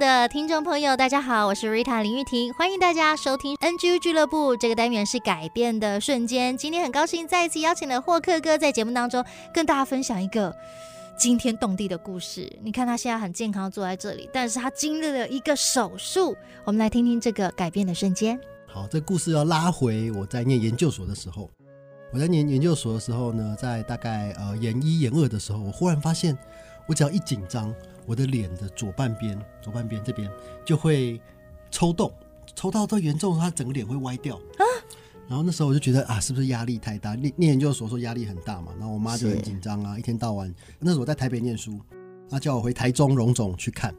的听众朋友，大家好，我是 Rita 林玉婷，欢迎大家收听 NG 俱乐部。这个单元是改变的瞬间。今天很高兴再一次邀请了霍克哥在节目当中跟大家分享一个惊天动地的故事。你看他现在很健康坐在这里，但是他经历了一个手术。我们来听听这个改变的瞬间。好，这故事要拉回我在念研究所的时候。我在念研究所的时候呢，在大概呃研一研二的时候，我忽然发现，我只要一紧张。我的脸的左半边，左半边这边就会抽动，抽到都严重，它整个脸会歪掉啊。然后那时候我就觉得啊，是不是压力太大？念念研究所说压力很大嘛。然后我妈就很紧张啊，一天到晚。那时候我在台北念书，她叫我回台中荣总去看。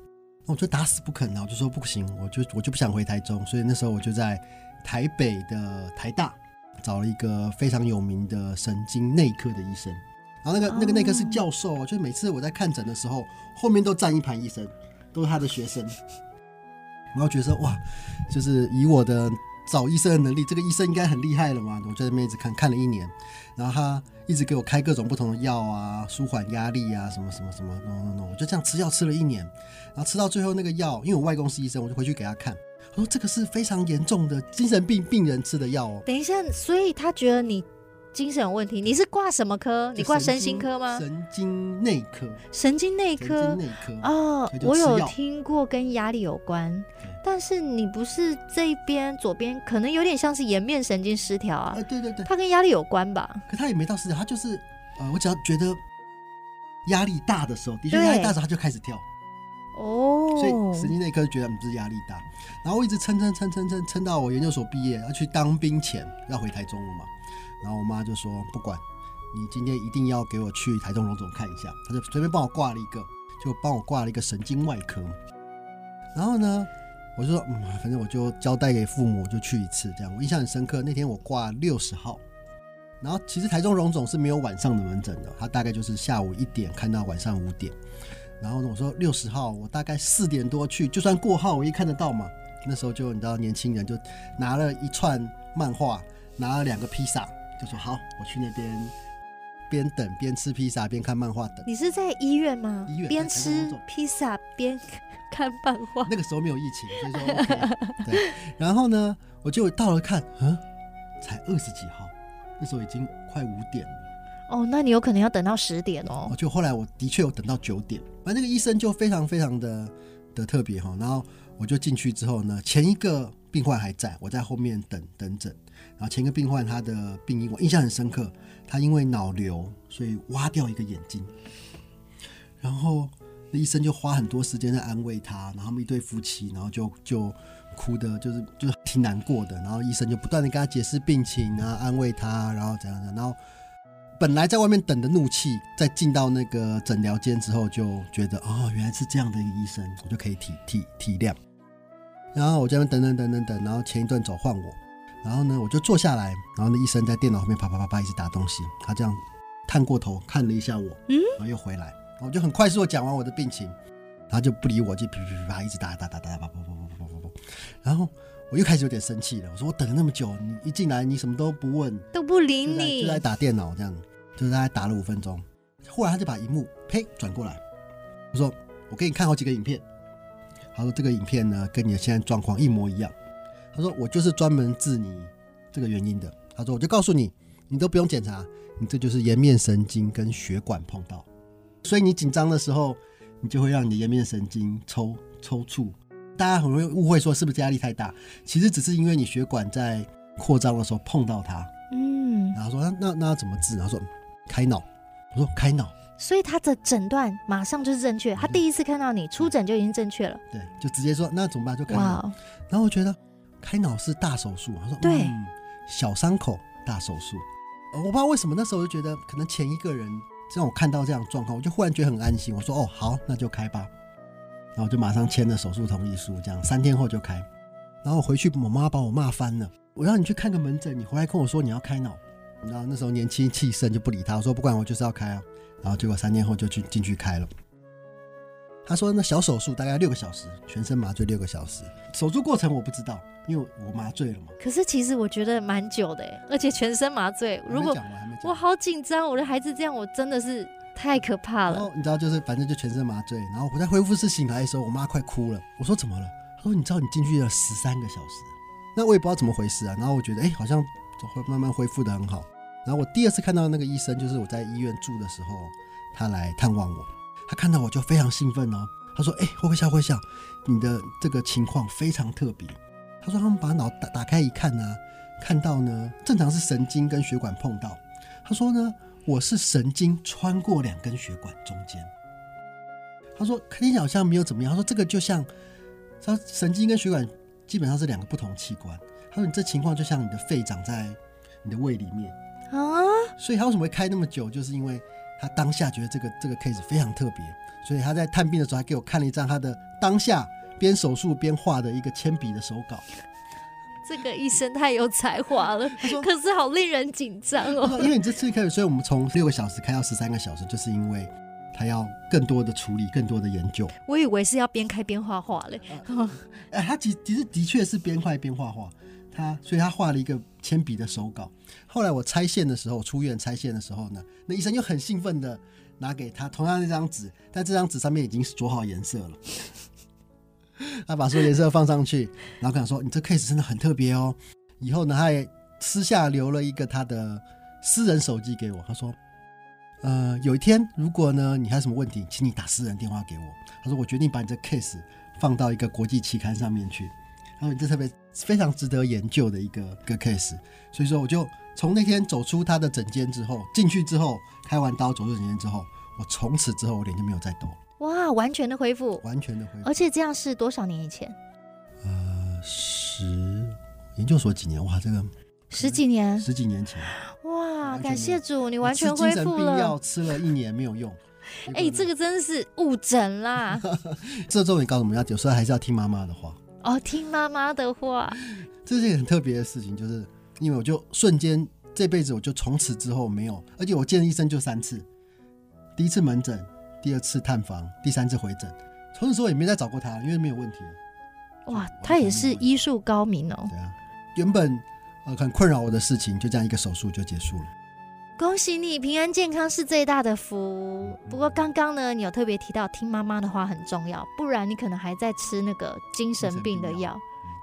那我就打死不肯啊，我就说不行，我就我就不想回台中。所以那时候我就在台北的台大找了一个非常有名的神经内科的医生。然后那个那个内科是教授，就是每次我在看诊的时候，后面都站一排医生，都是他的学生。然后觉得哇，就是以我的找医生的能力，这个医生应该很厉害了嘛。我在那边一直看看了一年，然后他一直给我开各种不同的药啊，舒缓压力啊，什么什么什么，no no no，我就这样吃药吃了一年，然后吃到最后那个药，因为我外公是医生，我就回去给他看，我说这个是非常严重的精神病病人吃的药哦。等一下，所以他觉得你。精神有问题，你是挂什么科？你挂身心科吗？神经内科。神经内科。内科。哦，我有听过跟压力有关，但是你不是这一边左边，可能有点像是颜面神经失调啊。呃，对对对，它跟压力有关吧？可它也没到失调，他就是呃，我只要觉得压力大的时候，的确压力大的时候他就开始跳。哦。所以神经内科觉得你不是压力大，然后我一直撑撑撑撑撑撑到我研究所毕业，要去当兵前要回台中了嘛。然后我妈就说：“不管，你今天一定要给我去台中荣总看一下。”她就随便帮我挂了一个，就帮我挂了一个神经外科。然后呢，我就说：“嗯，反正我就交代给父母，就去一次这样。”我印象很深刻，那天我挂六十号。然后其实台中荣总是没有晚上的门诊的，他大概就是下午一点看到晚上五点。然后呢，我说六十号，我大概四点多去，就算过号我也看得到嘛。那时候就你知道，年轻人就拿了一串漫画，拿了两个披萨。就说好，我去那边边等边吃披萨边看漫画等。你是在医院吗？医院边吃披萨边看漫画。那个时候没有疫情，所以说 OK。对，然后呢，我就到了看，嗯，才二十几号，那时候已经快五点了。哦，那你有可能要等到十点哦。就后来我的确有等到九点，反正那个医生就非常非常的的特别哈。然后我就进去之后呢，前一个病患还在，我在后面等等诊。然后前一个病患他的病因我印象很深刻，他因为脑瘤，所以挖掉一个眼睛。然后那医生就花很多时间在安慰他，然后他们一对夫妻，然后就就哭的，就是就是挺难过的。然后医生就不断的跟他解释病情啊，安慰他，然后怎样的。然后本来在外面等的怒气，在进到那个诊疗间之后，就觉得哦，原来是这样的一个医生，我就可以体体体谅。然后我在那边等等等等等，然后前一段走换我。然后呢，我就坐下来，然后那医生在电脑后面啪啪啪啪一直打东西，他这样探过头看了一下我，嗯，然后又回来，然后我就很快速的讲完我的病情，他就不理我，就噼噼啪啪一直打打打打打啪啪啪啪啪啪啪，然后我又开始有点生气了，我说我等了那么久，你一进来你什么都不问，都不理你，就在打电脑这样，就是大概打了五分钟，忽然他就把荧幕呸转过来，我说我给你看好几个影片，他说这个影片呢跟你的现在状况一模一样。他说：“我就是专门治你这个原因的。”他说：“我就告诉你，你都不用检查，你这就是颜面神经跟血管碰到，所以你紧张的时候，你就会让你的颜面神经抽抽搐。大家很容易误会说是不是压力太大？其实只是因为你血管在扩张的时候碰到它。嗯，然后说那那怎么治？然后说开脑。我说开脑。所以他的诊断马上就是正确。他第一次看到你出诊就已经正确了。对，就直接说那怎么办？就开然后我觉得开脑是大手术。他说对、嗯，小伤口大手术。我不知道为什么那时候就觉得可能前一个人让我看到这样状况，我就忽然觉得很安心。我说哦好，那就开吧。然后我就马上签了手术同意书，这样三天后就开。然后我回去，我妈把我骂翻了。我让你去看个门诊，你回来跟我说你要开脑。然后那时候年轻气盛就不理他，我说不管，我就是要开啊。然后结果三天后就去进去开了。他说那小手术大概六个小时，全身麻醉六个小时。手术过程我不知道，因为我麻醉了嘛。可是其实我觉得蛮久的，而且全身麻醉。如果我，我好紧张，我的孩子这样，我真的是太可怕了。然后你知道，就是反正就全身麻醉。然后我在恢复室醒来的时候，我妈快哭了。我说怎么了？她说你知道你进去了十三个小时，那我也不知道怎么回事啊。然后我觉得哎，好像会慢慢恢复的很好。然后我第二次看到那个医生，就是我在医院住的时候，他来探望我。他看到我就非常兴奋哦，他说：“哎，慧慧笑会笑，你的这个情况非常特别。”他说：“他们把脑打打开一看呢、看到呢，正常是神经跟血管碰到。他说呢，我是神经穿过两根血管中间。他说听起来好像没有怎么样。他说这个就像，他神经跟血管基本上是两个不同器官。他说你这情况就像你的肺长在你的胃里面。”啊，所以他为什么会开那么久？就是因为他当下觉得这个这个 case 非常特别，所以他在探病的时候还给我看了一张他的当下边手术边画的一个铅笔的手稿。这个医生太有才华了，可是好令人紧张哦。因为你这次开始，所以我们从六个小时开到十三个小时，就是因为他要更多的处理，更多的研究。我以为是要边开边画画嘞。他其其实的确是边开边画画。他，所以他画了一个铅笔的手稿。后来我拆线的时候，出院拆线的时候呢，那医生又很兴奋的拿给他同样一张纸，但这张纸上面已经是着好颜色了。他把所有颜色放上去，然后跟他说：“你这 case 真的很特别哦。”以后呢，他也私下留了一个他的私人手机给我。他说：“呃，有一天如果呢你还有什么问题，请你打私人电话给我。”他说：“我决定把你这 case 放到一个国际期刊上面去。”然后你这特别。非常值得研究的一个个 case，所以说我就从那天走出他的诊间之后，进去之后开完刀走出诊间之后，我从此之后我脸就没有再抖。哇，完全的恢复，完全的恢复。而且这样是多少年以前？呃，十研究所几年？哇，这个十几年，十几年前。哇，感谢主，你完全恢复了。精神病药吃了一年没有用。哎、欸，这个真的是误诊啦。这重点告诉我们要，有时候还是要听妈妈的话。哦，听妈妈的话，这是一个很特别的事情，就是因为我就瞬间这辈子我就从此之后没有，而且我见医生就三次，第一次门诊，第二次探访，第三次回诊，从此之后也没再找过他，因为没有问题。哇，他也是医术高明哦。对啊，原本呃很困扰我的事情，就这样一个手术就结束了。恭喜你，平安健康是最大的福。不过刚刚呢，你有特别提到听妈妈的话很重要，不然你可能还在吃那个精神病的药，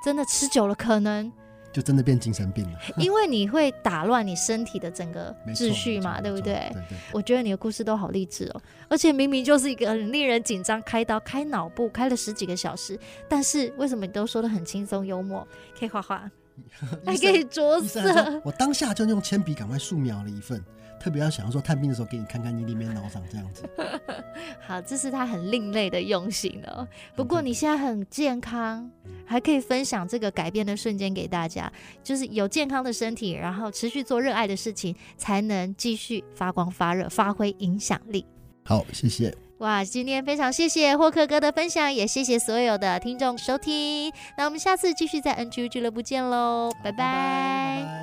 真的吃久了可能就真的变精神病了。因为你会打乱你身体的整个秩序嘛，对不对？对对。我觉得你的故事都好励志哦，而且明明就是一个很令人紧张，开刀开脑部开了十几个小时，但是为什么你都说得很轻松幽默？可以画画。还可以着色。我当下就用铅笔赶快素描了一份，特别要想要说探病的时候给你看看你里面脑长这样子。好，这是他很另类的用心哦。不过你现在很健康，还可以分享这个改变的瞬间给大家，就是有健康的身体，然后持续做热爱的事情，才能继续发光发热，发挥影响力。好，谢谢。哇，今天非常谢谢霍克哥的分享，也谢谢所有的听众收听。那我们下次继续在 NGU 俱乐部见喽，拜拜。拜拜拜拜。